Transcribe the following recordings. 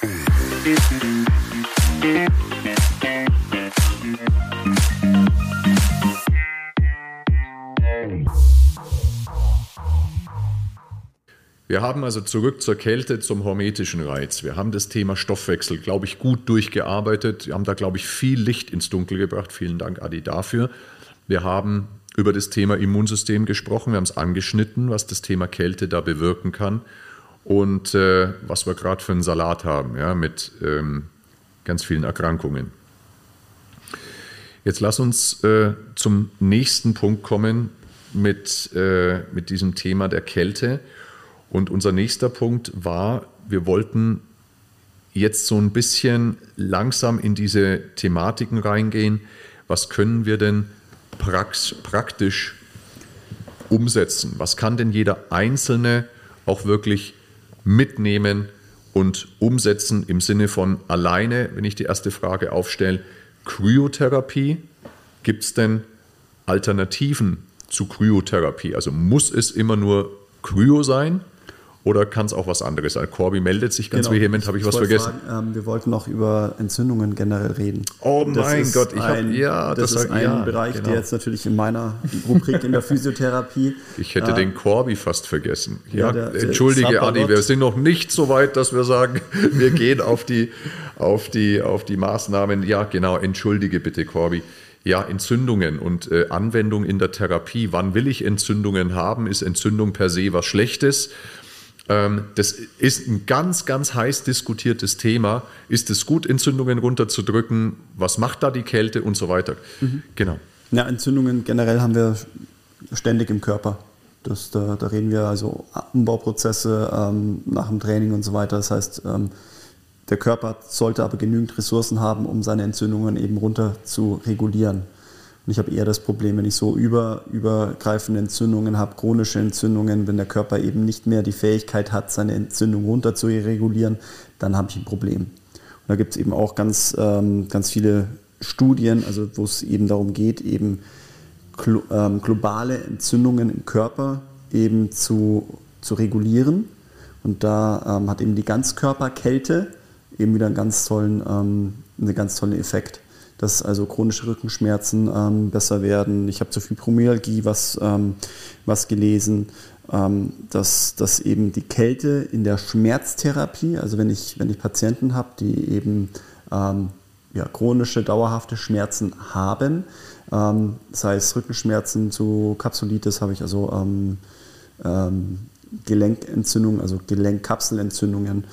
Wir haben also zurück zur Kälte, zum hormetischen Reiz. Wir haben das Thema Stoffwechsel, glaube ich, gut durchgearbeitet. Wir haben da, glaube ich, viel Licht ins Dunkel gebracht. Vielen Dank, Adi, dafür. Wir haben über das Thema Immunsystem gesprochen. Wir haben es angeschnitten, was das Thema Kälte da bewirken kann. Und äh, was wir gerade für einen Salat haben, ja, mit ähm, ganz vielen Erkrankungen. Jetzt lass uns äh, zum nächsten Punkt kommen mit, äh, mit diesem Thema der Kälte. Und unser nächster Punkt war, wir wollten jetzt so ein bisschen langsam in diese Thematiken reingehen. Was können wir denn prax praktisch umsetzen? Was kann denn jeder Einzelne auch wirklich mitnehmen und umsetzen im Sinne von alleine, wenn ich die erste Frage aufstelle, Kryotherapie? Gibt es denn Alternativen zu Kryotherapie? Also muss es immer nur Kryo sein? Oder kann es auch was anderes sein? Corby meldet sich ganz genau. vehement. Habe ich, ich was vergessen? Fragen, ähm, wir wollten noch über Entzündungen generell reden. Oh mein Gott, ich habe ja, das, das ist ein ja, Bereich, genau. der jetzt natürlich in meiner Rubrik in der Physiotherapie. Ich hätte äh, den Corby fast vergessen. Ja, ja der, Entschuldige, der Adi, wir sind noch nicht so weit, dass wir sagen, wir gehen auf die, auf die, auf die Maßnahmen. Ja, genau. Entschuldige bitte, Corby. Ja, Entzündungen und äh, Anwendung in der Therapie. Wann will ich Entzündungen haben? Ist Entzündung per se was Schlechtes? Ähm, das ist ein ganz, ganz heiß diskutiertes Thema. Ist es gut, Entzündungen runterzudrücken? Was macht da die Kälte und so weiter? Mhm. Genau. Ja, Entzündungen generell haben wir ständig im Körper. Das, da, da reden wir also Umbauprozesse ähm, nach dem Training und so weiter. Das heißt, ähm, der Körper sollte aber genügend Ressourcen haben, um seine Entzündungen eben runter zu regulieren. Und ich habe eher das Problem, wenn ich so über, übergreifende Entzündungen habe, chronische Entzündungen, wenn der Körper eben nicht mehr die Fähigkeit hat, seine Entzündung runter zu regulieren, dann habe ich ein Problem. Und da gibt es eben auch ganz, ähm, ganz viele Studien, also wo es eben darum geht, eben ähm, globale Entzündungen im Körper eben zu, zu regulieren. Und da ähm, hat eben die Ganzkörperkälte eben wieder einen ganz tollen, ähm, einen ganz tollen Effekt dass also chronische Rückenschmerzen ähm, besser werden. Ich habe zu Fibromyalgie was, ähm, was gelesen, ähm, dass, dass eben die Kälte in der Schmerztherapie, also wenn ich, wenn ich Patienten habe, die eben ähm, ja, chronische, dauerhafte Schmerzen haben, ähm, sei es Rückenschmerzen zu Kapsulitis, habe ich also ähm, Gelenkentzündungen, also Gelenkkapselentzündungen,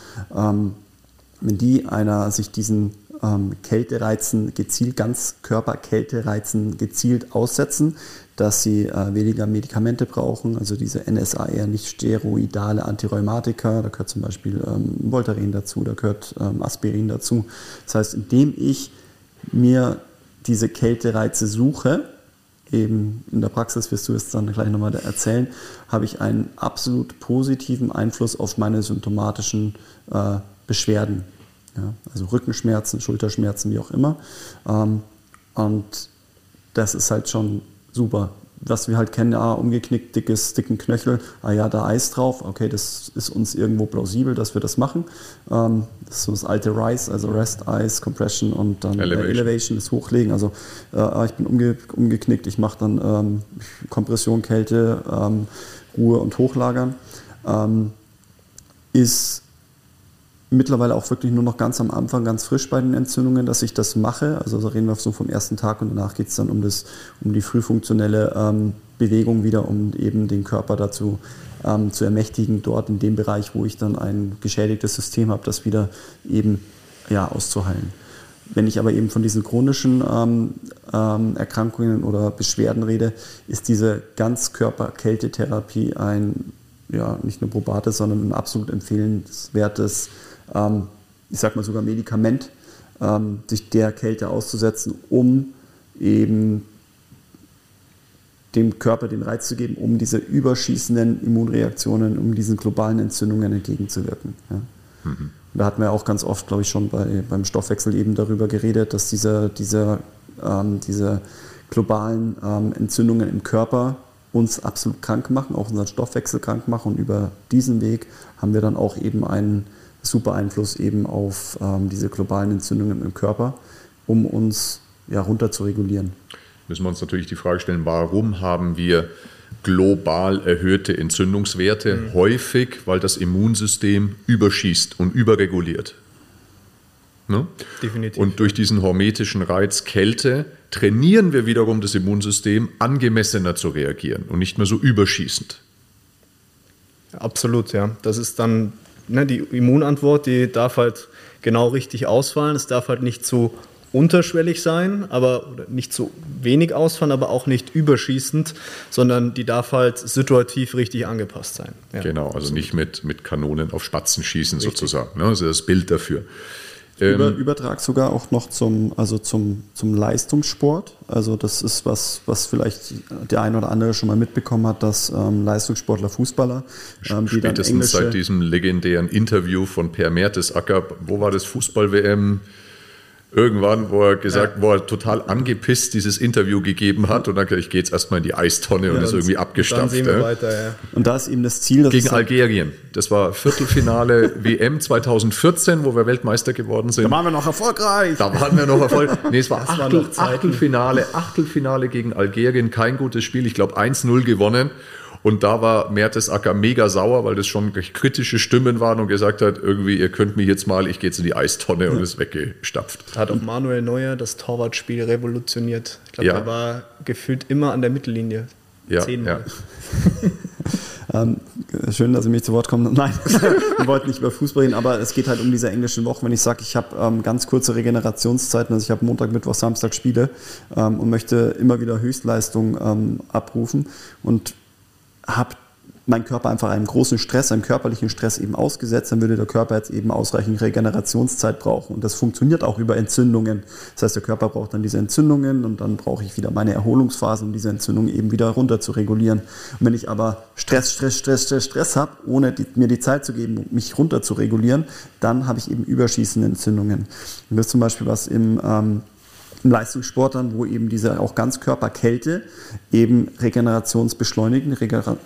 wenn die einer sich diesen ähm, Kältereizen gezielt, Ganzkörperkältereizen gezielt aussetzen, dass sie äh, weniger Medikamente brauchen, also diese NSAR, nicht steroidale Antirheumatika, da gehört zum Beispiel ähm, Voltaren dazu, da gehört ähm, Aspirin dazu. Das heißt, indem ich mir diese Kältereize suche, eben in der Praxis wirst du es dann gleich nochmal erzählen, habe ich einen absolut positiven Einfluss auf meine symptomatischen äh, Beschwerden. Ja, also Rückenschmerzen, Schulterschmerzen, wie auch immer. Ähm, und das ist halt schon super. Was wir halt kennen, ah, umgeknickt, dickes, dicken Knöchel, ah ja, da Eis drauf, okay, das ist uns irgendwo plausibel, dass wir das machen. Ähm, das ist so das alte RISE, also Rest, Ice, Compression und dann Elevation, Elevation das Hochlegen. Also äh, ah, ich bin umge umgeknickt, ich mache dann ähm, Kompression, Kälte, ähm, Ruhe und Hochlagern. Ähm, ist mittlerweile auch wirklich nur noch ganz am Anfang, ganz frisch bei den Entzündungen, dass ich das mache. Also da reden wir so vom ersten Tag und danach geht es dann um, das, um die frühfunktionelle ähm, Bewegung wieder, um eben den Körper dazu ähm, zu ermächtigen, dort in dem Bereich, wo ich dann ein geschädigtes System habe, das wieder eben ja, auszuheilen. Wenn ich aber eben von diesen chronischen ähm, ähm, Erkrankungen oder Beschwerden rede, ist diese Ganzkörper-Kältetherapie ein ja, nicht nur probates, sondern ein absolut empfehlenswertes ich sag mal sogar Medikament, ähm, sich der Kälte auszusetzen, um eben dem Körper den Reiz zu geben, um diese überschießenden Immunreaktionen, um diesen globalen Entzündungen entgegenzuwirken. Ja. Mhm. Da hatten wir auch ganz oft, glaube ich, schon bei, beim Stoffwechsel eben darüber geredet, dass diese, diese, ähm, diese globalen ähm, Entzündungen im Körper uns absolut krank machen, auch unseren Stoffwechsel krank machen. Und über diesen Weg haben wir dann auch eben einen super Einfluss eben auf ähm, diese globalen Entzündungen im Körper, um uns ja, runter zu regulieren. Müssen wir uns natürlich die Frage stellen, warum haben wir global erhöhte Entzündungswerte? Mhm. Häufig, weil das Immunsystem überschießt und überreguliert. Ne? Definitiv. Und durch diesen hormetischen Reiz Kälte trainieren wir wiederum das Immunsystem, angemessener zu reagieren und nicht mehr so überschießend. Absolut, ja. Das ist dann ne, die Immunantwort, die darf halt genau richtig ausfallen. Es darf halt nicht zu unterschwellig sein, aber nicht zu wenig ausfallen, aber auch nicht überschießend, sondern die darf halt situativ richtig angepasst sein. Ja. Genau, also nicht mit, mit Kanonen auf Spatzen schießen richtig. sozusagen. Ne? Also das Bild dafür. Über, ähm, Übertrag sogar auch noch zum, also zum, zum Leistungssport. Also das ist was, was vielleicht der ein oder andere schon mal mitbekommen hat, dass ähm, Leistungssportler, Fußballer, ähm, die Spätestens seit diesem legendären Interview von Per Mertesacker, wo war das Fußball-WM? Irgendwann, wo er gesagt, ja. wo er total angepisst dieses Interview gegeben hat und dann gesagt, ich gehe jetzt erstmal in die Eistonne ja, und ist irgendwie sehen wir weiter, ja. Und da ist eben das Ziel, gegen Algerien. Das war Viertelfinale WM 2014, wo wir Weltmeister geworden sind. Da waren wir noch erfolgreich. Da waren wir noch erfolgreich. Nee, es war, Achtel, war Achtelfinale, Achtelfinale gegen Algerien, kein gutes Spiel. Ich glaube 1-0 gewonnen. Und da war Mertesacker mega sauer, weil das schon kritische Stimmen waren und gesagt hat, irgendwie, ihr könnt mich jetzt mal, ich gehe jetzt in die Eistonne und ist weggestapft. Hat auch Manuel Neuer das Torwartspiel revolutioniert. Ich glaube, ja. er war gefühlt immer an der Mittellinie. Ja, Zehnmal. Ja. ähm, schön, dass Sie mich zu Wort kommen. Nein, wir wollten nicht über Fußball reden, aber es geht halt um diese englischen Wochen. Wenn ich sage, ich habe ähm, ganz kurze Regenerationszeiten, also ich habe Montag, Mittwoch, Samstag Spiele ähm, und möchte immer wieder Höchstleistung ähm, abrufen und habe mein Körper einfach einem großen Stress, einem körperlichen Stress eben ausgesetzt, dann würde der Körper jetzt eben ausreichend Regenerationszeit brauchen. Und das funktioniert auch über Entzündungen. Das heißt, der Körper braucht dann diese Entzündungen und dann brauche ich wieder meine Erholungsphase, um diese Entzündungen eben wieder runter zu regulieren. Und wenn ich aber Stress, Stress, Stress, Stress, Stress habe, ohne die, mir die Zeit zu geben, mich runter zu regulieren, dann habe ich eben überschießende Entzündungen. Und das ist zum Beispiel was im ähm, Leistungssportlern, wo eben diese auch Ganzkörperkälte eben regenerationsbeschleunigend,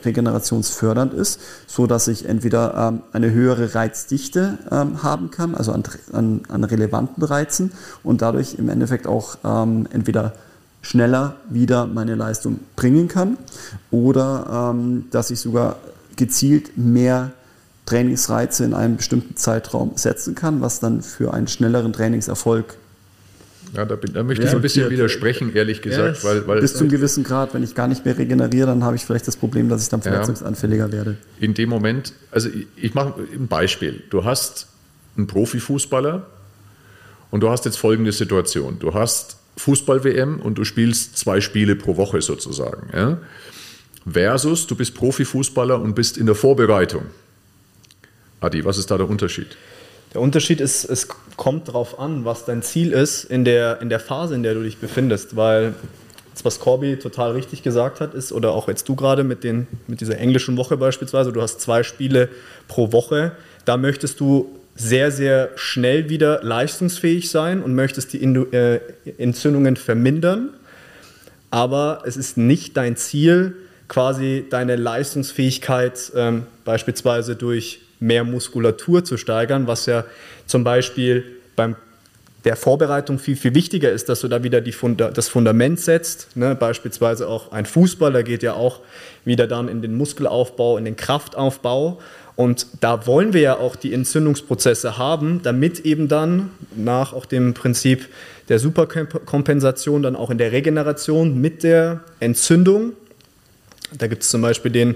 regenerationsfördernd ist, so dass ich entweder ähm, eine höhere Reizdichte ähm, haben kann, also an, an, an, relevanten Reizen und dadurch im Endeffekt auch ähm, entweder schneller wieder meine Leistung bringen kann oder ähm, dass ich sogar gezielt mehr Trainingsreize in einem bestimmten Zeitraum setzen kann, was dann für einen schnelleren Trainingserfolg ja, da, bin, da möchte ja, ich ein bisschen ja, widersprechen, ehrlich gesagt. Ja, weil, weil bis zu einem gewissen Grad, wenn ich gar nicht mehr regeneriere, dann habe ich vielleicht das Problem, dass ich dann verletzungsanfälliger werde. In dem Moment, also ich, ich mache ein Beispiel. Du hast einen Profifußballer und du hast jetzt folgende Situation. Du hast Fußball-WM und du spielst zwei Spiele pro Woche sozusagen. Ja? Versus du bist Profifußballer und bist in der Vorbereitung. Adi, was ist da der Unterschied? Der Unterschied ist, es kommt darauf an, was dein Ziel ist in der, in der Phase, in der du dich befindest. Weil, was Corby total richtig gesagt hat, ist, oder auch jetzt du gerade mit, mit dieser englischen Woche beispielsweise, du hast zwei Spiele pro Woche, da möchtest du sehr, sehr schnell wieder leistungsfähig sein und möchtest die äh, Entzündungen vermindern. Aber es ist nicht dein Ziel, quasi deine Leistungsfähigkeit ähm, beispielsweise durch mehr Muskulatur zu steigern, was ja zum Beispiel beim der Vorbereitung viel, viel wichtiger ist, dass du da wieder Funda das Fundament setzt. Ne? Beispielsweise auch ein Fußballer geht ja auch wieder dann in den Muskelaufbau, in den Kraftaufbau. Und da wollen wir ja auch die Entzündungsprozesse haben, damit eben dann nach auch dem Prinzip der Superkompensation dann auch in der Regeneration mit der Entzündung da gibt es zum Beispiel den,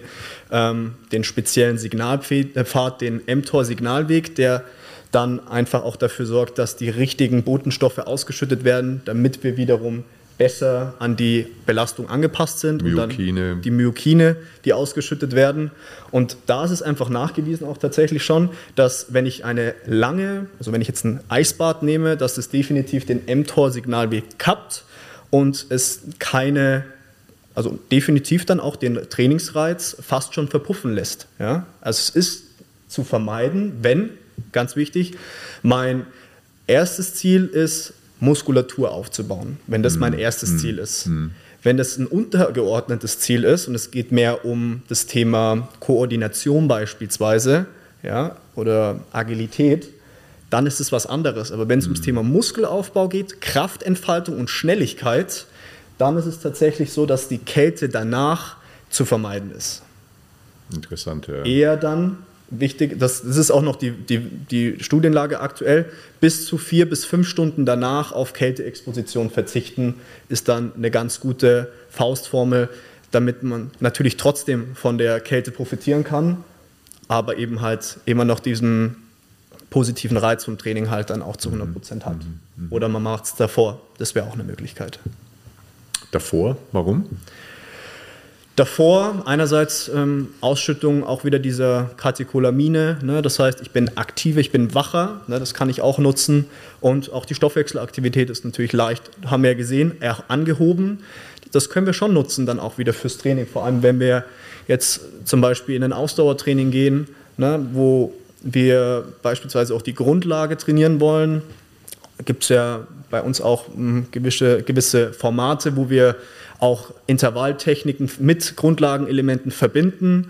ähm, den speziellen Signalpfad, den mTOR-Signalweg, der dann einfach auch dafür sorgt, dass die richtigen Botenstoffe ausgeschüttet werden, damit wir wiederum besser an die Belastung angepasst sind Myokine. und dann die Myokine, die ausgeschüttet werden. Und da ist es einfach nachgewiesen auch tatsächlich schon, dass wenn ich eine lange, also wenn ich jetzt ein Eisbad nehme, dass es definitiv den mTOR-Signalweg kappt und es keine also definitiv dann auch den Trainingsreiz fast schon verpuffen lässt. Ja? Also es ist zu vermeiden, wenn, ganz wichtig, mein erstes Ziel ist, Muskulatur aufzubauen, wenn das mein mhm. erstes mm. Ziel ist. Mm. Wenn das ein untergeordnetes Ziel ist und es geht mehr um das Thema Koordination beispielsweise, ja, oder Agilität, dann ist es was anderes. Aber wenn es ums Thema Muskelaufbau geht, Kraftentfaltung und Schnelligkeit, dann ist es tatsächlich so, dass die Kälte danach zu vermeiden ist. Interessant, ja. Eher dann wichtig, das, das ist auch noch die, die, die Studienlage aktuell, bis zu vier bis fünf Stunden danach auf Kälteexposition verzichten, ist dann eine ganz gute Faustformel, damit man natürlich trotzdem von der Kälte profitieren kann, aber eben halt immer noch diesen positiven Reiz vom Training halt dann auch zu 100 Prozent hat. Oder man macht es davor, das wäre auch eine Möglichkeit. Davor, warum? Davor einerseits ähm, Ausschüttung auch wieder dieser Katecholamine, ne, das heißt, ich bin aktiver, ich bin wacher, ne, das kann ich auch nutzen. Und auch die Stoffwechselaktivität ist natürlich leicht, haben wir ja gesehen, eher angehoben. Das können wir schon nutzen dann auch wieder fürs Training, vor allem wenn wir jetzt zum Beispiel in ein Ausdauertraining gehen, ne, wo wir beispielsweise auch die Grundlage trainieren wollen, gibt es ja bei uns auch mh, gewisse, gewisse Formate, wo wir auch Intervalltechniken mit Grundlagenelementen verbinden.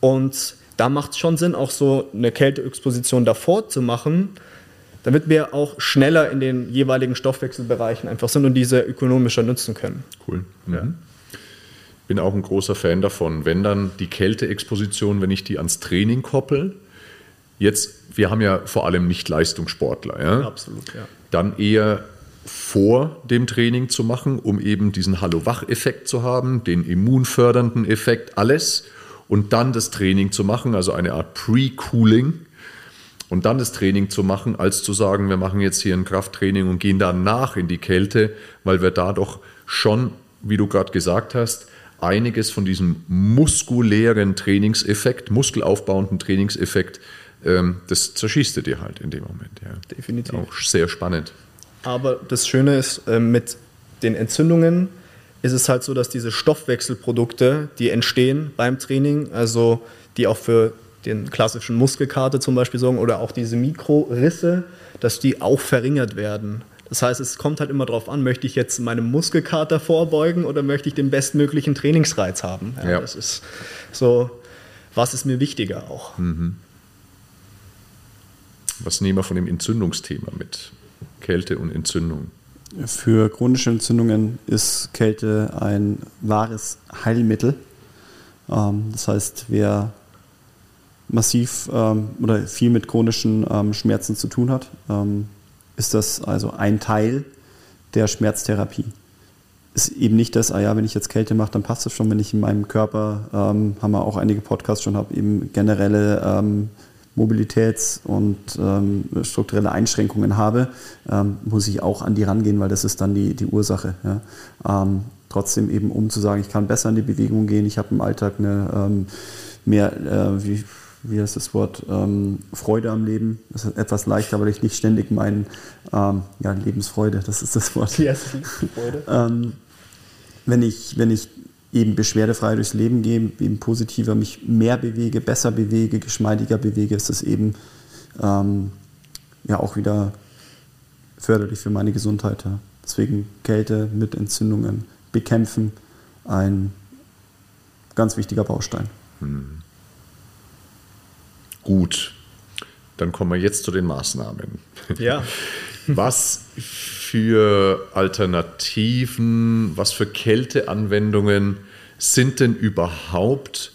Und da macht es schon Sinn, auch so eine Kälteexposition davor zu machen, damit wir auch schneller in den jeweiligen Stoffwechselbereichen einfach sind und diese ökonomischer nutzen können. Cool. Mhm. Ja. Bin auch ein großer Fan davon, wenn dann die Kälteexposition, wenn ich die ans Training koppel, jetzt, wir haben ja vor allem nicht Leistungssportler, ja? Absolut, ja. dann eher vor dem Training zu machen, um eben diesen Hallo-Wach-Effekt zu haben, den immunfördernden Effekt, alles. Und dann das Training zu machen, also eine Art Pre-Cooling. Und dann das Training zu machen, als zu sagen, wir machen jetzt hier ein Krafttraining und gehen danach in die Kälte, weil wir da doch schon, wie du gerade gesagt hast, einiges von diesem muskulären Trainingseffekt, muskelaufbauenden Trainingseffekt, das zerschießt du dir halt in dem Moment. Ja. Definitiv. Auch sehr spannend. Aber das Schöne ist, äh, mit den Entzündungen ist es halt so, dass diese Stoffwechselprodukte, die entstehen beim Training, also die auch für den klassischen Muskelkater zum Beispiel sorgen oder auch diese Mikrorisse, dass die auch verringert werden. Das heißt, es kommt halt immer darauf an, möchte ich jetzt meinem Muskelkater vorbeugen oder möchte ich den bestmöglichen Trainingsreiz haben? Ja, Ja. Das ist so, was ist mir wichtiger auch? Was nehmen wir von dem Entzündungsthema mit? Kälte und Entzündung. Für chronische Entzündungen ist Kälte ein wahres Heilmittel. Ähm, das heißt, wer massiv ähm, oder viel mit chronischen ähm, Schmerzen zu tun hat, ist das also ein Teil der Schmerztherapie. Ist eben nicht das, ah ja, wenn ich jetzt Kälte mache, dann passt das schon, wenn ich in meinem Körper, haben wir auch einige Podcasts schon, habe eben generelle Mobilitäts- und ähm, strukturelle Einschränkungen habe, ähm, muss ich auch an die rangehen, weil das ist dann die, die Ursache. Ja. Ähm, trotzdem eben, um zu sagen, ich kann besser in die Bewegung gehen, ich habe im Alltag eine ähm, mehr, äh, wie, wie heißt das Wort, ähm, Freude am Leben. Das ist etwas leichter, weil ich nicht ständig meinen, ähm, ja, Lebensfreude, das ist das Wort. Ähm, wenn, ich, wenn ich eben beschwerdefrei durchs Leben gehe, eben positiver mich mehr bewege, besser bewege, geschmeidiger bewege, ist das eben ähm, ja auch wieder förderlich für meine Gesundheit. Ja. Deswegen Kälte mit Entzündungen bekämpfen, ein ganz wichtiger Baustein. Gut, dann kommen wir jetzt zu den Maßnahmen. Ja. Was für Alternativen, was für Kälteanwendungen sind denn überhaupt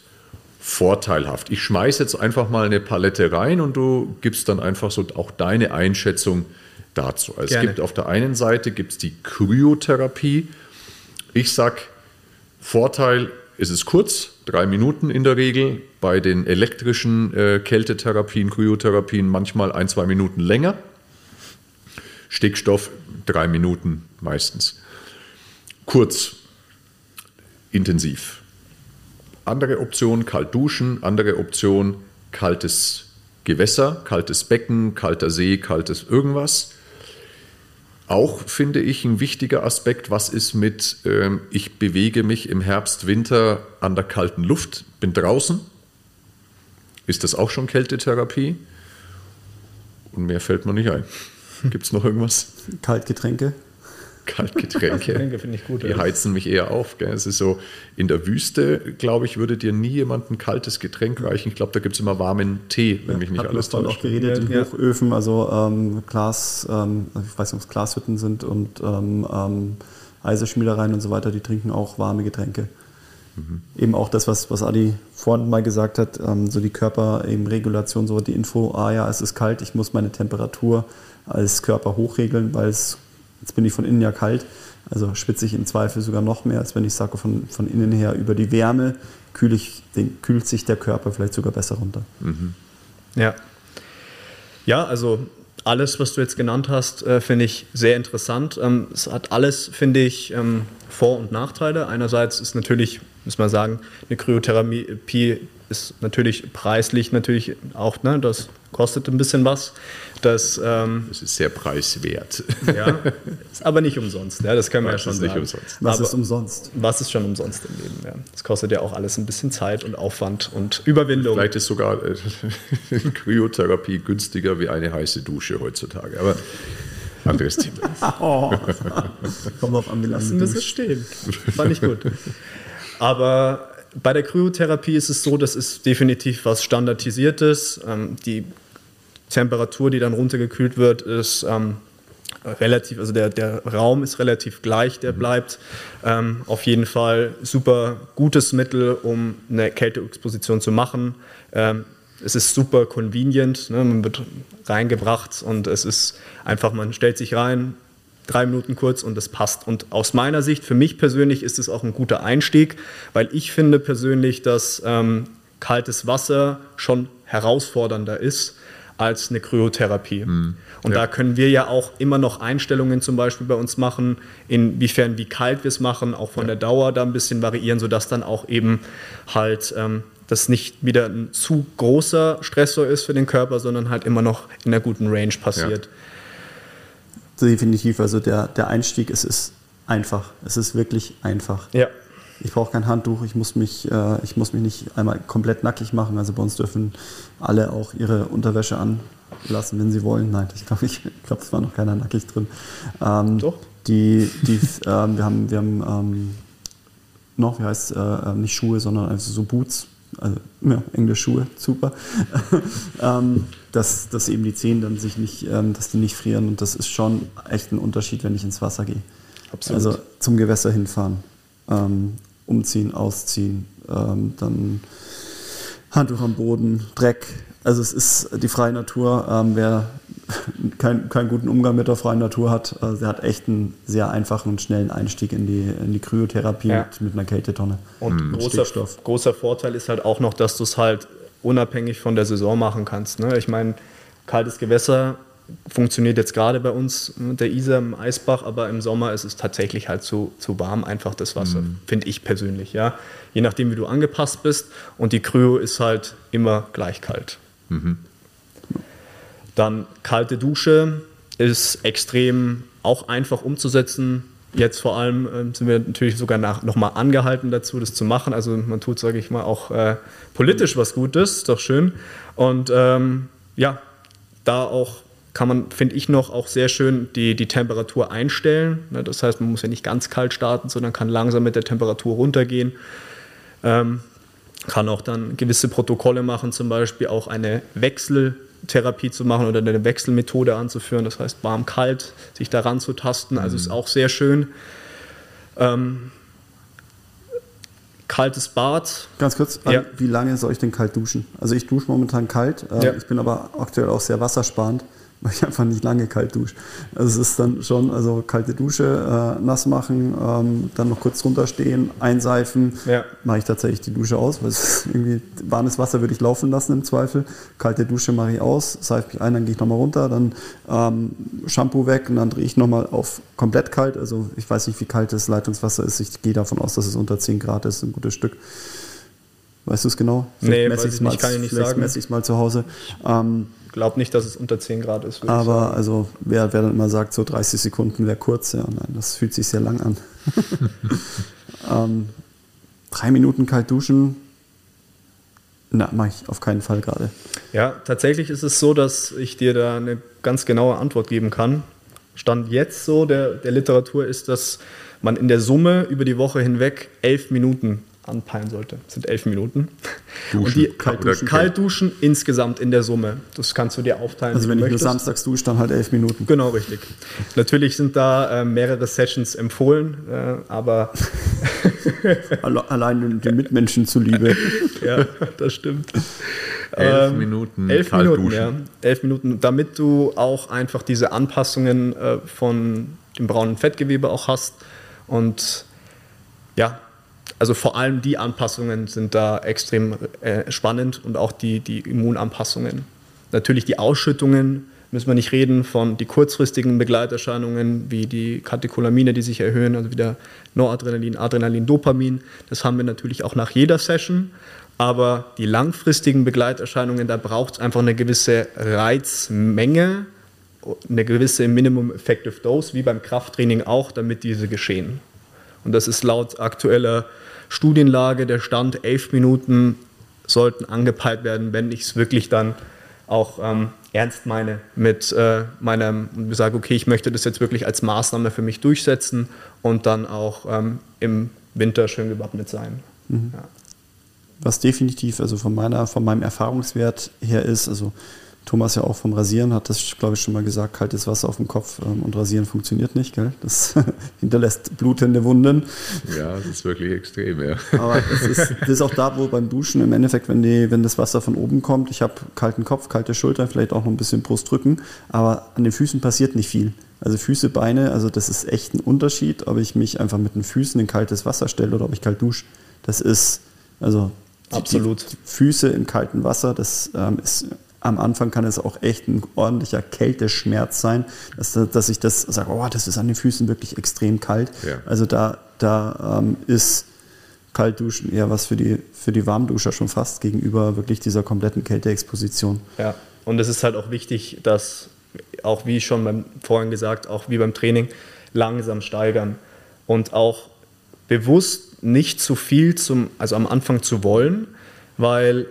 vorteilhaft? Ich schmeiße jetzt einfach mal eine Palette rein und du gibst dann einfach so auch deine Einschätzung dazu. Also es gibt auf der einen Seite gibt's die Kryotherapie. Ich sag Vorteil, es ist kurz, drei Minuten in der Regel. Bei den elektrischen äh, Kältetherapien, Kryotherapien manchmal ein, zwei Minuten länger. Stickstoff drei Minuten meistens. Kurz, intensiv. Andere Option, kalt duschen. Andere Option, kaltes Gewässer, kaltes Becken, kalter See, kaltes irgendwas. Auch finde ich ein wichtiger Aspekt, was ist mit, ähm, ich bewege mich im Herbst, Winter an der kalten Luft, bin draußen. Ist das auch schon Kältetherapie? Und mehr fällt mir nicht ein. Gibt es noch irgendwas? Kaltgetränke. Kaltgetränke. Kaltgetränke finde ich gut. Die ja. heizen mich eher auf. Gell? Es ist so, in der Wüste, glaube ich, würde dir nie jemand ein kaltes Getränk reichen. Ich glaube, da gibt es immer warmen Tee, wenn mich nicht alles täuscht. auch geredet in Ja. Hochöfen, also ähm, Glas, ähm, ich weiß nicht, ob es Glashütten sind und ähm, ähm, Eiserschmiedereien und so weiter, die trinken auch warme Getränke. Eben auch das, was, was Adi vorhin mal gesagt hat, ähm, so die Körperregulation, so die Info, ah ja, es ist kalt, ich muss meine Temperatur als Körper hochregeln, weil es, jetzt bin ich von innen ja kalt, also schwitze ich im Zweifel sogar noch mehr, als wenn ich sage, von, von innen her über die Wärme kühle ich, den, kühlt sich der Körper vielleicht sogar besser runter. Ja. Ja, also alles, was du jetzt genannt hast, äh, finde ich sehr interessant. Ähm, es hat alles, finde ich, ähm, Vor- und Nachteile. Einerseits ist natürlich, muss man sagen, eine Kryotherapie ist natürlich preislich natürlich auch, ne, das kostet ein bisschen was. Das ähm, Das ist sehr preiswert. ja, ist aber nicht umsonst, ja, das können wir Das ja schon ist nicht sagen. umsonst. Was aber, ist umsonst? was ist schon umsonst im Leben? Ja. Das kostet ja auch alles ein bisschen Zeit und Aufwand und Überwindung. Vielleicht ist sogar äh, Kryotherapie günstiger wie eine heiße Dusche heutzutage. Aber anderes Thema. Oh. Kommt auf an, lange Lassen wir es stehen. Fand ich gut. Aber bei der Kryotherapie ist es so, das ist definitiv was Standardisiertes. Ähm, die Temperatur, die dann runtergekühlt wird, ist ähm, relativ, also der, der Raum ist relativ gleich, der bleibt. Ähm, auf jeden Fall super gutes Mittel, um eine Kälteexposition zu machen. Ähm, es ist super convenient, ne? man wird reingebracht und es ist einfach, man stellt sich rein, drei Minuten kurz und das passt. Und aus meiner Sicht, für mich persönlich, ist es auch ein guter Einstieg, weil ich finde persönlich, dass ähm, kaltes Wasser schon herausfordernder ist als eine Kryotherapie. Und Ja. da können wir ja auch immer noch Einstellungen zum Beispiel bei uns machen, inwiefern wie kalt wir es machen, auch von der Dauer da ein bisschen variieren, sodass dann auch eben halt ähm, das nicht wieder ein zu großer Stressor ist für den Körper, sondern halt immer noch in einer guten Range passiert. Definitiv, also der, der Einstieg, es ist einfach. Es ist wirklich einfach. Ja. Ich brauche kein Handtuch, ich muss, mich, äh, ich muss mich nicht einmal komplett nackig machen. Also bei uns dürfen alle auch ihre Unterwäsche anlassen, wenn sie wollen. Nein, ich glaube, ich glaub, es war noch keiner nackig drin. Ähm, Doch. Die, die, ähm, wir haben, wir haben ähm, noch, wie heißt äh, nicht Schuhe, sondern also so Boots. Also ja, Englisch Schuhe, super. ähm, dass, dass eben die Zehen dann sich nicht, ähm, dass die nicht frieren. Und das ist schon echt ein Unterschied, wenn ich ins Wasser gehe. Absolut. Also zum Gewässer hinfahren, ähm, umziehen, ausziehen, ähm, dann Handtuch am Boden, Dreck. Also es ist die freie Natur. Ähm, wer kein, keinen guten Umgang mit der freien Natur hat, äh, der hat echt einen sehr einfachen und schnellen Einstieg in die, in die Kryotherapie Ja. mit, mit einer Kältetonne. Und großer, Stickstoff. großer Vorteil ist halt auch noch, dass du es halt unabhängig von der Saison machen kannst. Ne? Ich meine, kaltes Gewässer funktioniert jetzt gerade bei uns mit der Isar im Eisbach, aber im Sommer ist es tatsächlich halt zu, zu warm, einfach das Wasser, finde ich persönlich. Ja? Je nachdem, wie du angepasst bist. Und die Kryo ist halt immer gleich kalt. Dann kalte Dusche ist extrem auch einfach umzusetzen. Jetzt vor allem ähm, sind wir natürlich sogar nach, nochmal angehalten dazu, das zu machen. Also man tut, sage ich mal, auch äh, politisch was Gutes, doch schön. Und ähm, ja, da auch kann man, finde ich, noch auch sehr schön die, die Temperatur einstellen. Ne, Das heißt, man muss ja nicht ganz kalt starten, sondern kann langsam mit der Temperatur runtergehen. Ähm, kann auch dann gewisse Protokolle machen, zum beispiel auch eine Wechseltherapie zu machen oder eine Wechselmethode anzuführen, das heißt warm-kalt, sich daran zu tasten, also ist auch sehr schön. Ähm, kaltes Bad, Ganz kurz, Ja. wie lange soll ich denn kalt duschen? Also ich dusche momentan kalt, äh, Ja. ich bin aber aktuell auch sehr wassersparend, weil ich einfach nicht lange kalt dusche. Also es ist dann schon, also kalte Dusche, äh, nass machen, ähm, dann noch kurz drunter stehen, einseifen, Ja. mache ich tatsächlich die Dusche aus, weil es irgendwie warmes Wasser würde ich laufen lassen im Zweifel. Kalte Dusche mache ich aus, seife mich ein, dann gehe ich nochmal runter, dann ähm, Shampoo weg und dann drehe ich nochmal auf komplett kalt. Also ich weiß nicht, wie kalt das Leitungswasser ist. Ich gehe davon aus, dass es unter 10 Grad ist, ein gutes Stück. Weißt du es genau? Nee, messe ich mal, nicht, kann ich nicht vielleicht sagen. messe ich es mal zu Hause. Ähm, glaube nicht, dass es unter 10 Grad ist. aber also wer, wer dann immer sagt, so 30 Sekunden wäre kurz, ja, nein, das fühlt sich sehr lang an. ähm, drei Minuten kalt duschen, na, mache ich auf keinen Fall gerade. Ja, tatsächlich ist es so, dass ich dir da eine ganz genaue Antwort geben kann. Stand jetzt so der, der Literatur ist, dass man in der Summe über die Woche hinweg elf Minuten anpeilen sollte. Das sind elf Minuten. Duschen, und die kalt Kaltduschen, Kaltduschen insgesamt in der Summe. Das kannst du dir aufteilen. Also wenn ich möchtest. nur samstags dusche, dann halt elf Minuten. Genau, richtig. Natürlich sind da äh, mehrere Sessions empfohlen, äh, aber Allein den, den Mitmenschen zuliebe. ja, das stimmt. Elf Minuten elf kalt Minuten, duschen. ja. Elf Minuten, damit du auch einfach diese Anpassungen äh, von dem braunen Fettgewebe auch hast. Und ja, also vor allem die Anpassungen sind da extrem äh, spannend und auch die, die Immunanpassungen. Natürlich die Ausschüttungen müssen wir nicht reden von die kurzfristigen Begleiterscheinungen wie die Katecholamine, die sich erhöhen, also wieder Noradrenalin, Adrenalin, Dopamin. Das haben wir natürlich auch nach jeder Session. Aber die langfristigen Begleiterscheinungen, da braucht es einfach eine gewisse Reizmenge, eine gewisse Minimum Effective Dose, wie beim Krafttraining auch, damit diese geschehen. Und das ist laut aktueller Studienlage der Stand, elf Minuten sollten angepeilt werden, wenn ich es wirklich dann auch ähm, ernst meine mit äh, meinem und sage, okay, ich möchte das jetzt wirklich als Maßnahme für mich durchsetzen und dann auch ähm, im Winter schön gewappnet sein. Ja. Was definitiv, also von meiner, von meinem Erfahrungswert her ist, also Thomas ja auch vom Rasieren hat das, glaube ich, schon mal gesagt, kaltes Wasser auf dem Kopf ähm, und Rasieren funktioniert nicht, gell? Das hinterlässt blutende Wunden. Ja, das ist wirklich extrem, ja. Aber das ist, das ist auch da, wo beim Duschen im Endeffekt, wenn, die, wenn das Wasser von oben kommt, ich habe kalten Kopf, kalte Schultern, vielleicht auch noch ein bisschen Brustrücken, aber an den Füßen passiert nicht viel. Also Füße, Beine, also das ist echt ein Unterschied, ob ich mich einfach mit den Füßen in kaltes Wasser stelle oder ob ich kalt dusche. Das ist, also Absolut. Die, die Füße in kaltem Wasser, das ähm, ist am Anfang kann es auch echt ein ordentlicher Kälteschmerz sein, dass, dass ich das sage, oh, das ist an den Füßen wirklich extrem kalt. Ja. Also da, da ähm, ist Kaltduschen eher was für die, für die Warmduscher schon fast gegenüber wirklich dieser kompletten Kälteexposition. Ja, und es ist halt auch wichtig, dass auch wie schon beim, vorhin gesagt, auch wie beim Training, langsam steigern und auch bewusst nicht zu viel zum, also am Anfang zu wollen, weil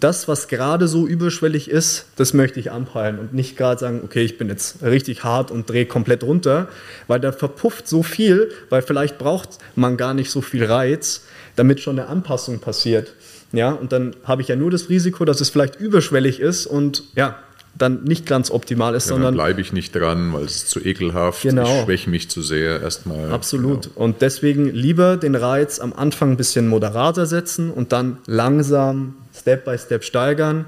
das, was gerade so überschwellig ist, das möchte ich anpeilen und nicht gerade sagen, okay, ich bin jetzt richtig hart und drehe komplett runter, weil da verpufft so viel, weil vielleicht braucht man gar nicht so viel Reiz, damit schon eine Anpassung passiert. Ja, und dann habe ich ja nur das Risiko, dass es vielleicht überschwellig ist und ja, dann nicht ganz optimal ist, Ja, dann sondern bleibe ich nicht dran, weil es ist zu ekelhaft. Genau. Ich schwäche mich zu sehr erstmal. Absolut. Genau. Und deswegen lieber den Reiz am Anfang ein bisschen moderater setzen und dann langsam Step by Step steigern.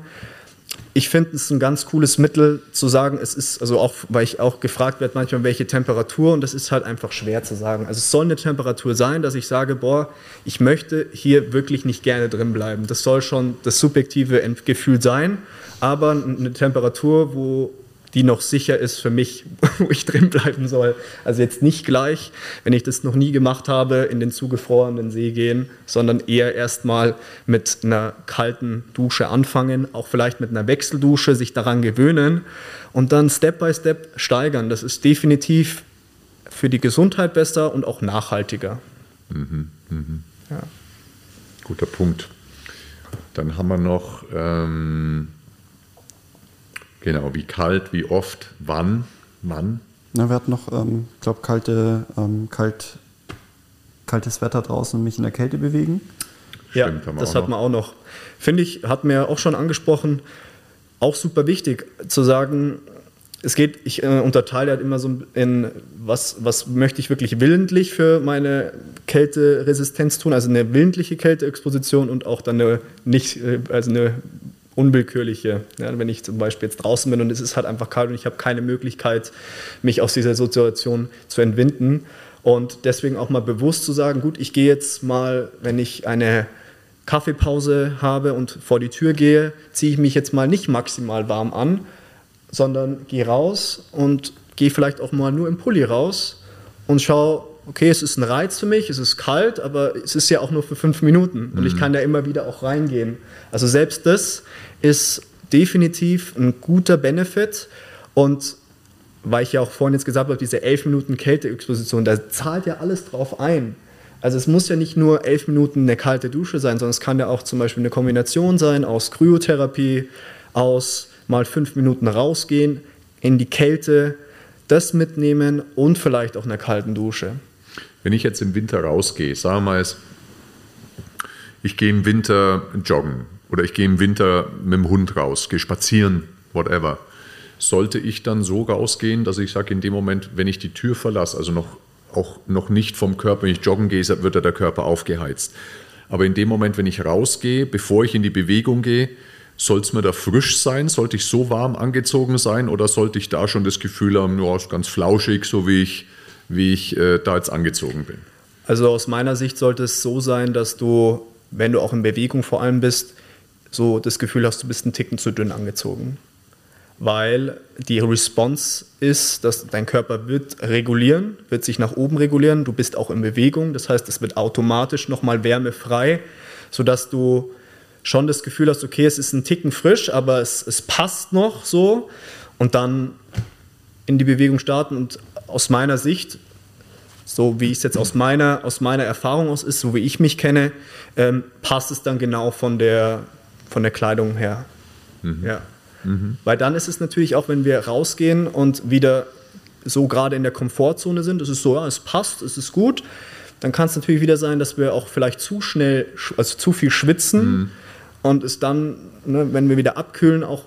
Ich finde es ein ganz cooles Mittel zu sagen, es ist, also auch, weil ich auch gefragt werde manchmal, welche Temperatur und das ist halt einfach schwer zu sagen. Also es soll eine Temperatur sein, dass ich sage, boah, ich möchte hier wirklich nicht gerne drin bleiben. Das soll schon das subjektive Gefühl sein, aber eine Temperatur, wo die noch sicher ist für mich, wo ich drin bleiben soll. Also jetzt nicht gleich, wenn ich das noch nie gemacht habe, in den zugefrorenen See gehen, sondern eher erstmal mit einer kalten Dusche anfangen, auch vielleicht mit einer Wechseldusche, sich daran gewöhnen und dann Step by Step steigern. Das ist definitiv für die Gesundheit besser und auch nachhaltiger. Ja. Guter Punkt. Dann haben wir noch, ähm, genau, wie kalt, wie oft, wann, wann. Na, wir hatten noch, ähm, ich glaube, kalte, ähm, kalt, kaltes Wetter draußen und mich in der Kälte bewegen. Ja, Stimmt, haben wir das auch hat noch. man auch noch. Finde ich, hat mir auch schon angesprochen, auch super wichtig zu sagen, es geht, ich äh, unterteile halt immer so in, was, was möchte ich wirklich willentlich für meine Kälteresistenz tun, also eine willentliche Kälteexposition und auch dann eine nicht, äh, also eine unwillkürliche, ja, wenn ich zum Beispiel jetzt draußen bin und es ist halt einfach kalt und ich habe keine Möglichkeit, mich aus dieser Situation zu entwinden. Und deswegen auch mal bewusst zu sagen, gut, ich gehe jetzt mal, wenn ich eine Kaffeepause habe und vor die Tür gehe, ziehe ich mich jetzt mal nicht maximal warm an, sondern gehe raus und gehe vielleicht auch mal nur im Pulli raus und schaue, okay, es ist ein Reiz für mich, es ist kalt, aber es ist ja auch nur für fünf Minuten und ich kann da immer wieder auch reingehen. Also selbst das ist definitiv ein guter Benefit und weil ich ja auch vorhin jetzt gesagt habe, diese elf Minuten Kälteexposition, da zahlt ja alles drauf ein. Also es muss ja nicht nur elf Minuten eine kalte Dusche sein, sondern es kann ja auch zum Beispiel eine Kombination sein aus Kryotherapie, aus mal fünf Minuten rausgehen in die Kälte. das mitnehmen und vielleicht auch eine kalten Dusche. Wenn ich jetzt im Winter rausgehe, sagen wir mal, ich gehe im Winter joggen oder ich gehe im Winter mit dem Hund raus, gehe spazieren, whatever. Sollte ich dann so rausgehen, dass ich sage, in dem Moment, wenn ich die Tür verlasse, also noch, auch noch nicht vom Körper, wenn ich joggen gehe, wird der Körper aufgeheizt. Aber in dem Moment, wenn ich rausgehe, bevor ich in die Bewegung gehe, soll es mir da frisch sein? Sollte ich so warm angezogen sein oder sollte ich da schon das Gefühl haben, ja, ist ganz flauschig, so wie ich, wie ich äh, da jetzt angezogen bin? Also aus meiner Sicht sollte es so sein, dass du, wenn du auch in Bewegung vor allem bist, so das Gefühl hast, du bist einen Ticken zu dünn angezogen. Weil die Response ist, dass dein Körper wird regulieren, wird sich nach oben regulieren, du bist auch in Bewegung, das heißt, es wird automatisch nochmal wärmefrei, sodass du schon das Gefühl hast, okay, es ist ein Ticken frisch, aber es, es passt noch so und dann in die Bewegung starten und aus meiner Sicht, so wie es jetzt aus meiner, aus meiner Erfahrung aus ist, so wie ich mich kenne, ähm, passt es dann genau von der, von der Kleidung her. Mhm. Ja. Mhm. Weil dann ist es natürlich auch, wenn wir rausgehen und wieder so gerade in der Komfortzone sind, es ist so, ja, es passt, es ist gut, dann kann es natürlich wieder sein, dass wir auch vielleicht zu schnell, also zu viel schwitzen. Mhm und es dann, ne, wenn wir wieder abkühlen, auch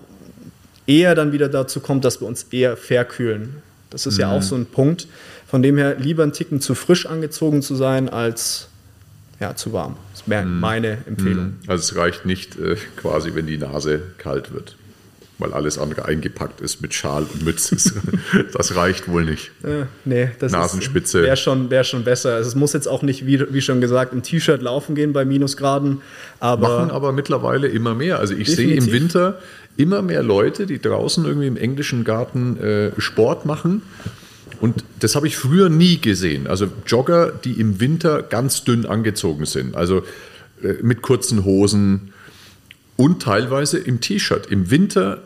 eher dann wieder dazu kommt, dass wir uns eher verkühlen. Das ist mhm. ja auch so ein Punkt. Von dem her lieber ein Ticken zu frisch angezogen zu sein als ja, zu warm. Das wäre mhm. meine Empfehlung. Mhm. Also es reicht nicht äh, quasi, wenn die Nase kalt wird weil alles andere eingepackt ist mit Schal und Mütze. das reicht wohl nicht. Äh, nee, das Nasenspitze. Wäre schon, wär schon besser. Also es muss jetzt auch nicht, wie, wie schon gesagt, im T-Shirt laufen gehen bei Minusgraden. Aber Machen aber mittlerweile immer mehr. Also ich sehe im Winter immer mehr Leute, die draußen irgendwie im englischen Garten äh, Sport machen. Und das habe ich früher nie gesehen. Also Jogger, die im Winter ganz dünn angezogen sind. Also äh, mit kurzen Hosen, und teilweise im T-Shirt. Im Winter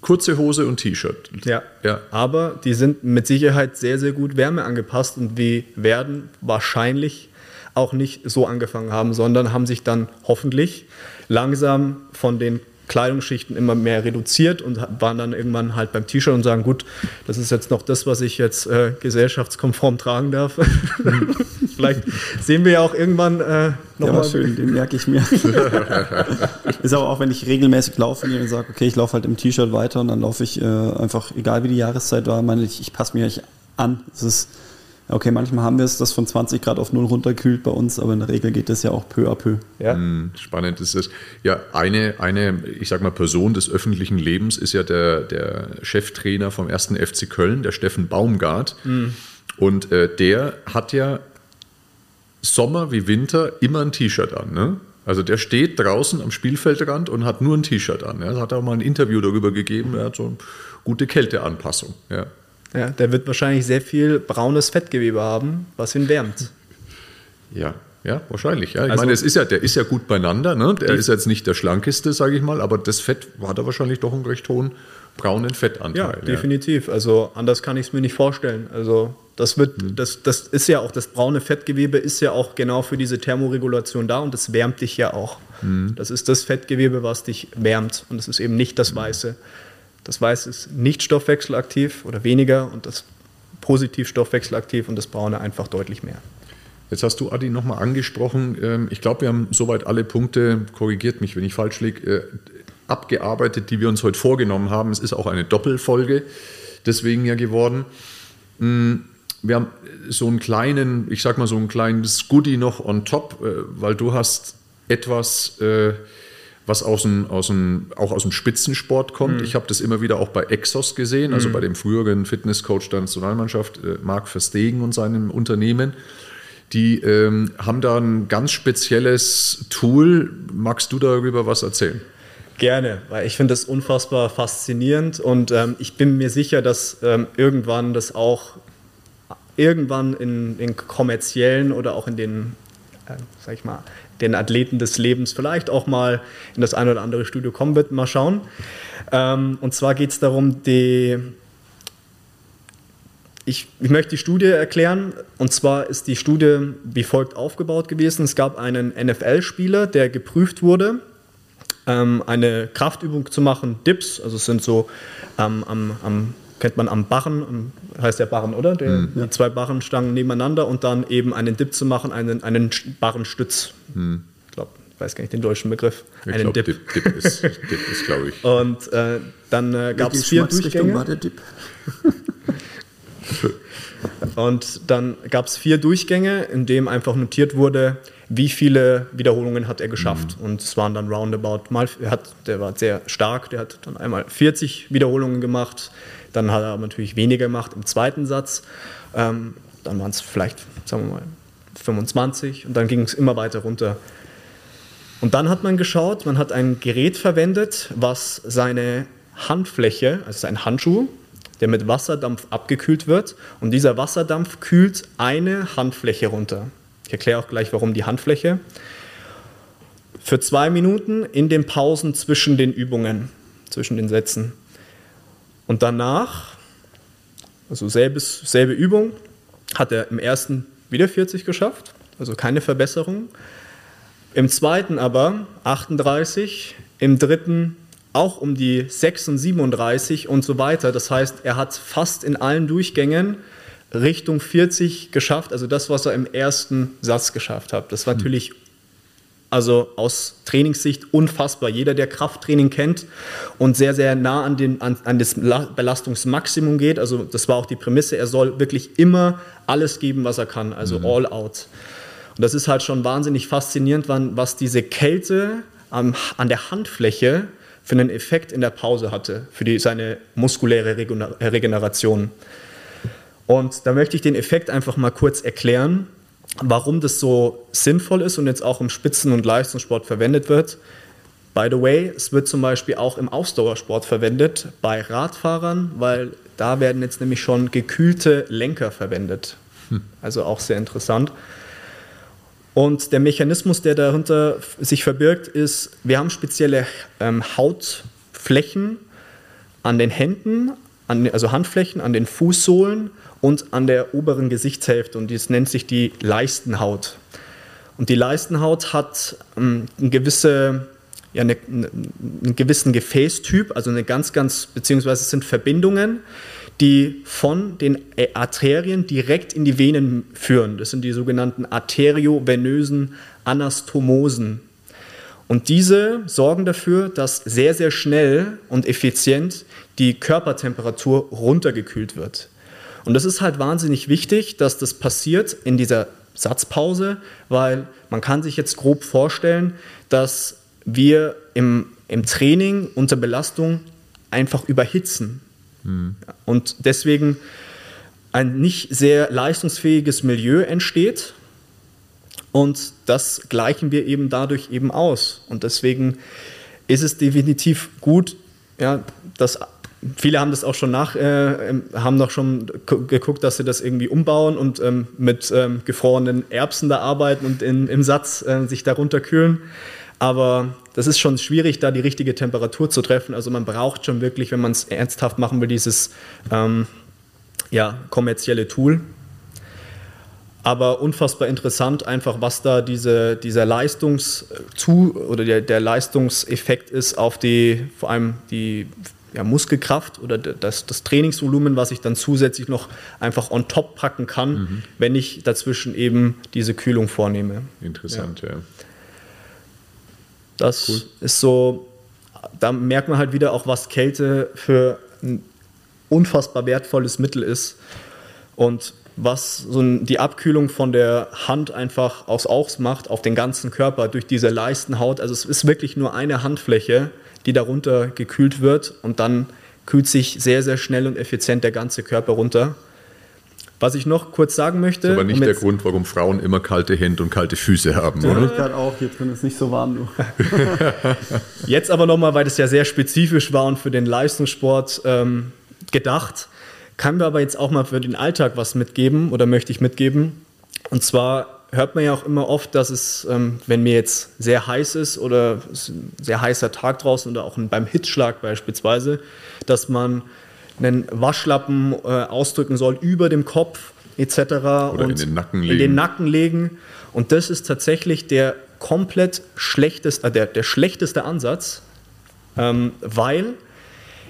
kurze Hose und T-Shirt. Ja. ja, aber die sind mit Sicherheit sehr, sehr gut wärmeangepasst und wir werden wahrscheinlich auch nicht so angefangen haben, sondern haben sich dann hoffentlich langsam von den Kleidungsschichten immer mehr reduziert und waren dann irgendwann halt beim T-Shirt und sagen, gut, das ist jetzt noch das, was ich jetzt äh, gesellschaftskonform tragen darf. Vielleicht sehen wir ja auch irgendwann äh, nochmal. Ja, schön, den merke ich mir. ist aber auch, wenn ich regelmäßig laufe und sage, okay, ich laufe halt im T-Shirt weiter und dann laufe ich äh, einfach, egal wie die Jahreszeit war, meine ich, ich passe mich an. Es ist Okay, manchmal haben wir es, das von 20 Grad auf 0 runterkühlt bei uns, aber in der Regel geht das ja auch peu à peu. Ja. Hm, spannend ist es. Ja, eine, eine, ich sag mal, Person des öffentlichen Lebens ist ja der, der Cheftrainer vom ersten FC Köln, der Steffen Baumgart. Mhm. Und äh, der hat ja Sommer wie Winter immer ein T-Shirt an. Ne? Also der steht draußen am Spielfeldrand und hat nur ein T-Shirt an. Er hat auch mal ein Interview darüber gegeben, er hat so eine gute Kälteanpassung. Ja. Ja, der wird wahrscheinlich sehr viel braunes Fettgewebe haben, was ihn wärmt. Ja, ja, wahrscheinlich. Ja. Ich also, meine, es ist ja, der ist ja gut beieinander. Ne? Der ist jetzt nicht der schlankeste, sage ich mal, aber das Fett hat er wahrscheinlich doch einen recht hohen braunen Fettanteil. Ja, definitiv. Ja. Also anders kann ich es mir nicht vorstellen. Also das wird, mhm. das, das ist ja auch, das braune Fettgewebe ist ja auch genau für diese Thermoregulation da und das wärmt dich ja auch. Mhm. Das ist das Fettgewebe, was dich wärmt und es ist eben nicht das Weiße. Das Weiße ist nicht stoffwechselaktiv oder weniger und das positiv stoffwechselaktiv und das Braune einfach deutlich mehr. Jetzt hast du, Adi, nochmal angesprochen, ähm, ich glaube, wir haben soweit alle Punkte, korrigiert mich, wenn ich falsch liege, äh, abgearbeitet, die wir uns heute vorgenommen haben. Es ist auch eine Doppelfolge deswegen ja geworden. Mm, wir haben so einen kleinen, ich sag mal so ein kleines Goodie noch on top, äh, weil du hast etwas äh, was aus dem, aus dem, auch aus dem Spitzensport kommt. Mhm. Ich habe das immer wieder auch bei Exos gesehen, also mhm. bei dem früheren Fitnesscoach der Nationalmannschaft, äh, Marc Verstegen und seinem Unternehmen. Die ähm, haben da ein ganz spezielles Tool. Magst du darüber was erzählen? Gerne, weil ich finde das unfassbar faszinierend und ähm, ich bin mir sicher, dass ähm, irgendwann das auch irgendwann in, in kommerziellen oder auch in den, äh, sag ich mal, den Athleten des Lebens vielleicht auch mal in das eine oder andere Studio kommen wird. Mal schauen. Ähm, und zwar geht es darum, die, ich, ich, möchte die Studie erklären. Und zwar ist die Studie wie folgt aufgebaut gewesen. Es gab einen NFL-Spieler, der geprüft wurde, ähm, eine Kraftübung zu machen, Dips, also es sind so ähm, am, am kennt man am Barren, heißt der Barren, oder? Der, mhm. Die zwei Barrenstangen nebeneinander und dann eben einen Dip zu machen, einen, einen Barrenstütz. Mhm. Ich glaube, ich weiß gar nicht den deutschen Begriff. Ich einen glaub, Dip. Dip, Dip ist, Dip ist glaube ich. Und äh, dann äh, gab es vier Durchgänge. war der Dip? und dann gab es vier Durchgänge, in dem einfach notiert wurde, wie viele Wiederholungen hat er geschafft. Mhm. Und es waren dann roundabout mal, er hat, der war sehr stark, der hat dann einmal 40 Wiederholungen gemacht, dann hat er natürlich weniger gemacht im zweiten Satz. Ähm, dann waren es vielleicht, sagen wir mal, 25 und dann ging es immer weiter runter. Und dann hat man geschaut, man hat ein Gerät verwendet, was seine Handfläche, also ein Handschuh, der mit Wasserdampf abgekühlt wird und dieser Wasserdampf kühlt eine Handfläche runter. Ich erkläre auch gleich, warum die Handfläche. Für zwei Minuten in den Pausen zwischen den Übungen, zwischen den Sätzen. Und danach, also selbes, selbe Übung, hat er im ersten wieder 40 geschafft, also keine Verbesserung. Im zweiten aber 38, im dritten auch um die 36 und so weiter. Das heißt, er hat fast in allen Durchgängen Richtung 40 geschafft, also das, was er im ersten Satz geschafft hat. Das war hm. natürlich also aus Trainingssicht unfassbar. Jeder, der Krafttraining kennt und sehr, sehr nah an, den, an, an das Belastungsmaximum geht, also das war auch die Prämisse, er soll wirklich immer alles geben, was er kann, also mhm. all out. Und das ist halt schon wahnsinnig faszinierend, was diese Kälte an der Handfläche für einen Effekt in der Pause hatte, für die, seine muskuläre Regeneration. Und da möchte ich den Effekt einfach mal kurz erklären, warum das so sinnvoll ist und jetzt auch im Spitzen- und Leistungssport verwendet wird. By the way, es wird zum Beispiel auch im Ausdauersport verwendet, bei Radfahrern, weil da werden jetzt nämlich schon gekühlte Lenker verwendet. Hm. Also auch sehr interessant. Und der Mechanismus, der darunter sich verbirgt, ist, wir haben spezielle ähm, Hautflächen an den Händen, an, also Handflächen, an den Fußsohlen und an der oberen Gesichtshälfte und das nennt sich die Leistenhaut. Und die Leistenhaut hat ähm, eine gewisse, ja, eine, einen gewissen Gefäßtyp, also eine ganz, ganz, beziehungsweise es sind Verbindungen, die von den Arterien direkt in die Venen führen. Das sind die sogenannten arteriovenösen Anastomosen. Und diese sorgen dafür, dass sehr, sehr schnell und effizient die Körpertemperatur runtergekühlt wird. Und das ist halt wahnsinnig wichtig, dass das passiert in dieser Satzpause, weil man kann sich jetzt grob vorstellen, dass wir im, im Training unter Belastung einfach überhitzen. Mhm. Und deswegen ein nicht sehr leistungsfähiges Milieu entsteht. Und das gleichen wir eben dadurch eben aus. Und deswegen ist es definitiv gut, ja, dass Viele haben das auch schon nach, äh, haben noch schon geguckt, dass sie das irgendwie umbauen und ähm, mit ähm, gefrorenen Erbsen da arbeiten und in, im Satz äh, sich darunter kühlen. Aber das ist schon schwierig, da die richtige Temperatur zu treffen. Also man braucht schon wirklich, wenn man es ernsthaft machen will, dieses ähm, ja, kommerzielle Tool. Aber unfassbar interessant, einfach was da diese, dieser Leistungs oder der, der Leistungseffekt ist auf die, vor allem die ja, Muskelkraft oder das, das, Trainingsvolumen, was ich dann zusätzlich noch einfach on top packen kann, mhm. wenn ich dazwischen eben diese Kühlung vornehme. Interessant, ja. ja. Das cool. ist so, da merkt man halt wieder auch, was Kälte für ein unfassbar wertvolles Mittel ist und was so die Abkühlung von der Hand einfach aus ausmacht auf den ganzen Körper durch diese Leistenhaut. Also es ist wirklich nur eine Handfläche, die darunter gekühlt wird und dann kühlt sich sehr, sehr schnell und effizient der ganze Körper runter. Was ich noch kurz sagen möchte. Das ist aber nicht der Grund, warum Frauen immer kalte Hände und kalte Füße haben, ja, oder? Ich gerade auch, hier drin ist nicht so warm. Du. Jetzt aber nochmal, weil das ja sehr spezifisch war und für den Leistungssport ähm, gedacht, kann wir aber jetzt auch mal für den Alltag was mitgeben oder möchte ich mitgeben. Und zwar hört man ja auch immer oft, dass es, ähm, wenn mir jetzt sehr heiß ist oder es ist ein sehr heißer Tag draußen oder auch beim Hitzschlag beispielsweise, dass man einen Waschlappen äh, ausdrücken soll über dem Kopf etc. Oder und in den Nacken legen. In den Nacken legen. Und das ist tatsächlich der komplett schlechteste, äh, der, der schlechteste Ansatz, ähm, weil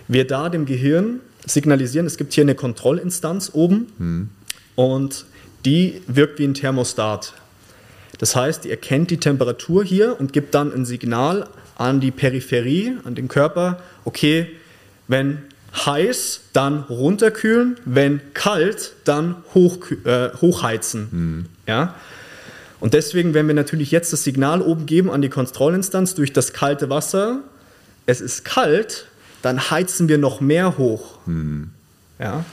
wir da dem Gehirn signalisieren, es gibt hier eine Kontrollinstanz oben hm. und die wirkt wie ein Thermostat. Das heißt, die erkennt die Temperatur hier und gibt dann ein Signal an die Peripherie, an den Körper, okay, wenn heiß, dann runterkühlen, wenn kalt, dann hoch, äh, hochheizen. Mhm. Ja? Und deswegen, wenn wir natürlich jetzt das Signal oben geben an die Kontrollinstanz durch das kalte Wasser, es ist kalt, dann heizen wir noch mehr hoch. Mhm. Ja?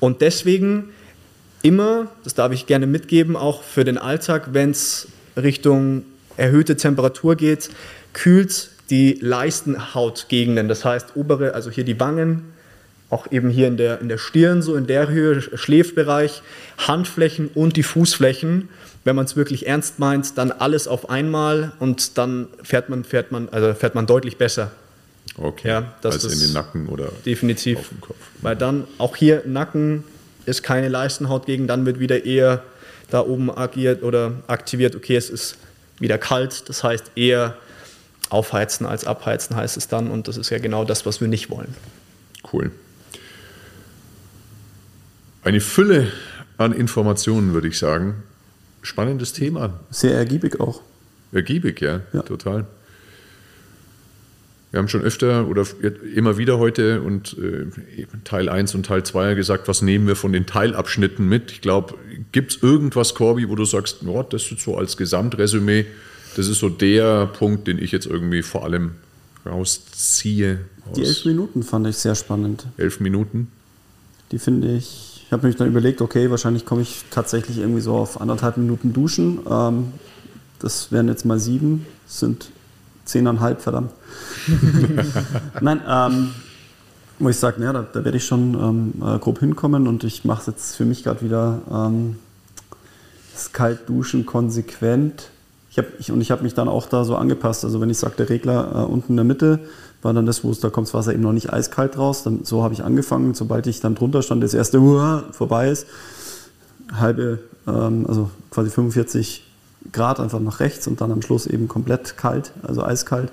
Und deswegen immer, das darf ich gerne mitgeben, auch für den Alltag, wenn es Richtung erhöhte Temperatur geht, kühlt die Leistenhautgegenden, das heißt obere, also hier die Wangen, auch eben hier in der, in der Stirn, so in der Höhe, Schläfbereich, Handflächen und die Fußflächen. Wenn man es wirklich ernst meint, dann alles auf einmal und dann fährt man, fährt man, also fährt man deutlich besser. Okay. Ja, das Als in den Nacken oder definitiv. auf dem Kopf. Weil dann auch hier Nacken ist keine Leistenhaut gegen, dann wird wieder eher da oben agiert oder aktiviert, okay, es ist wieder kalt, das heißt eher aufheizen als abheizen heißt es dann und das ist ja genau das, was wir nicht wollen. Cool. Eine Fülle an Informationen, würde ich sagen. Spannendes Thema. Sehr ergiebig auch. Ergiebig, ja, ja. total. Wir haben schon öfter oder immer wieder heute und äh, Teil 1 und Teil 2 gesagt, was nehmen wir von den Teilabschnitten mit? Ich glaube, gibt es irgendwas, Corby, wo du sagst, oh, das ist so als Gesamtresümee, das ist so der Punkt, den ich jetzt irgendwie vor allem rausziehe. Die elf Minuten fand ich sehr spannend. Elf Minuten? Die finde ich, ich habe mich dann überlegt, okay, wahrscheinlich komme ich tatsächlich irgendwie so auf anderthalb Minuten duschen. Ähm, das wären jetzt mal sieben, sind zehneinhalb, verdammt. Nein, ähm, wo ich sage, da, da werde ich schon ähm, äh, grob hinkommen und ich mache es jetzt für mich gerade wieder ähm, das Kaltduschen konsequent. Ich hab, ich, und ich habe mich dann auch da so angepasst. Also wenn ich sage, der Regler äh, unten in der Mitte war dann das, wo es da kommt das Wasser eben noch nicht eiskalt raus. Dann, so habe ich angefangen. Sobald ich dann drunter stand, das erste Uhr vorbei ist, halbe, ähm, also quasi 45 Grad einfach nach rechts und dann am Schluss eben komplett kalt, also eiskalt.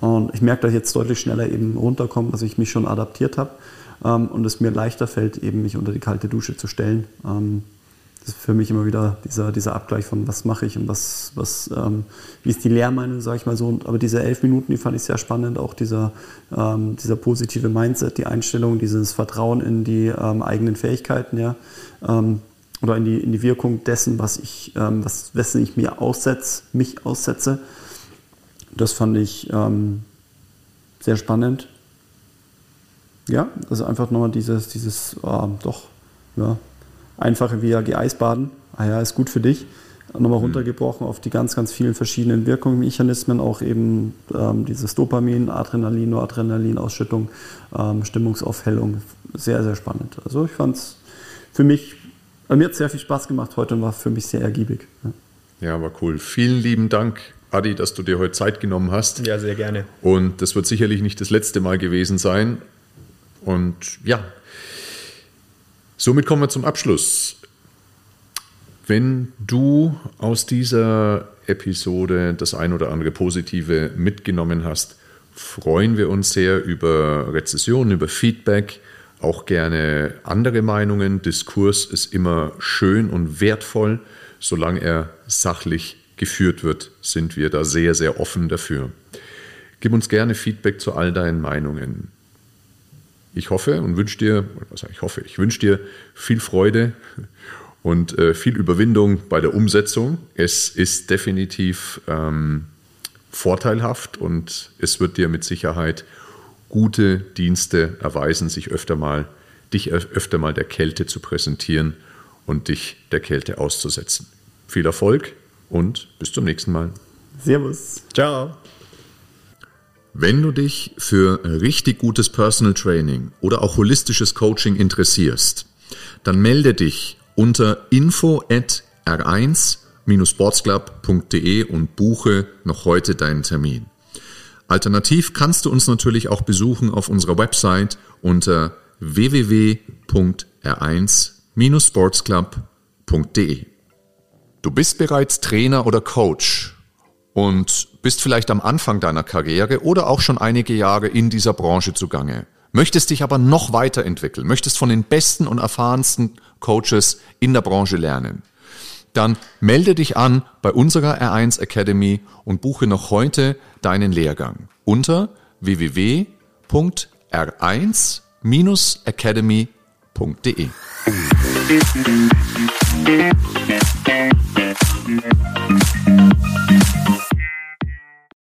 Und ich merke, dass ich jetzt deutlich schneller eben runterkomme, dass ich mich schon adaptiert habe ähm, und es mir leichter fällt, eben mich unter die kalte Dusche zu stellen. Ähm, das ist für mich immer wieder dieser, dieser Abgleich von was mache ich und was, was ähm, wie ist die Lehrmeinung, sage ich mal so. Aber diese elf Minuten, die fand ich sehr spannend, auch dieser, ähm, dieser positive Mindset, die Einstellung, dieses Vertrauen in die ähm, eigenen Fähigkeiten, ja ähm, oder in die, in die Wirkung dessen, was ich, ähm, was, wessen ich mir aussetze, mich aussetze. Das fand ich ähm, sehr spannend. Ja, also einfach nochmal dieses, dieses äh, doch ja, einfache VAG-Eisbaden. Ah ja, ist gut für dich. Nochmal mhm. runtergebrochen auf die ganz, ganz vielen verschiedenen Wirkungsmechanismen, auch eben ähm, dieses Dopamin, Adrenalin, Noradrenalin-Ausschüttung, ähm, Stimmungsaufhellung. Sehr, sehr spannend. Also ich fand es für mich, mir hat sehr viel Spaß gemacht heute und war für mich sehr ergiebig. Ja. ja, war cool. Vielen lieben Dank Adi, dass du dir heute Zeit genommen hast. Ja, sehr gerne. Und das wird sicherlich nicht das letzte Mal gewesen sein. Und ja, somit kommen wir zum Abschluss. Wenn du aus dieser Episode das ein oder andere Positive mitgenommen hast, freuen wir uns sehr über Rezessionen, über Feedback, auch gerne andere Meinungen. Diskurs ist immer schön und wertvoll, solange er sachlich geführt wird, sind wir da sehr, sehr offen dafür. Gib uns gerne Feedback zu all deinen Meinungen. Ich hoffe und wünsche dir, ich hoffe, ich wünsche dir viel Freude und äh, viel Überwindung bei der Umsetzung. Es ist definitiv ähm, vorteilhaft und es wird dir mit Sicherheit gute Dienste erweisen, sich öfter mal, dich öfter mal der Kälte zu präsentieren und dich der Kälte auszusetzen. Viel Erfolg und bis zum nächsten Mal. Servus. Ciao. Wenn du dich für richtig gutes Personal Training oder auch holistisches Coaching interessierst, dann melde dich unter info at r1-sportsclub.de und buche noch heute deinen Termin. Alternativ kannst du uns natürlich auch besuchen auf unserer Website unter www.r1-sportsclub.de. Du bist bereits Trainer oder Coach und bist vielleicht am Anfang deiner Karriere oder auch schon einige Jahre in dieser Branche zugange. möchtest dich aber noch weiterentwickeln, möchtest von den besten und erfahrensten Coaches in der Branche lernen, dann melde dich an bei unserer R1 Academy und buche noch heute deinen Lehrgang unter www.r1-academy.de.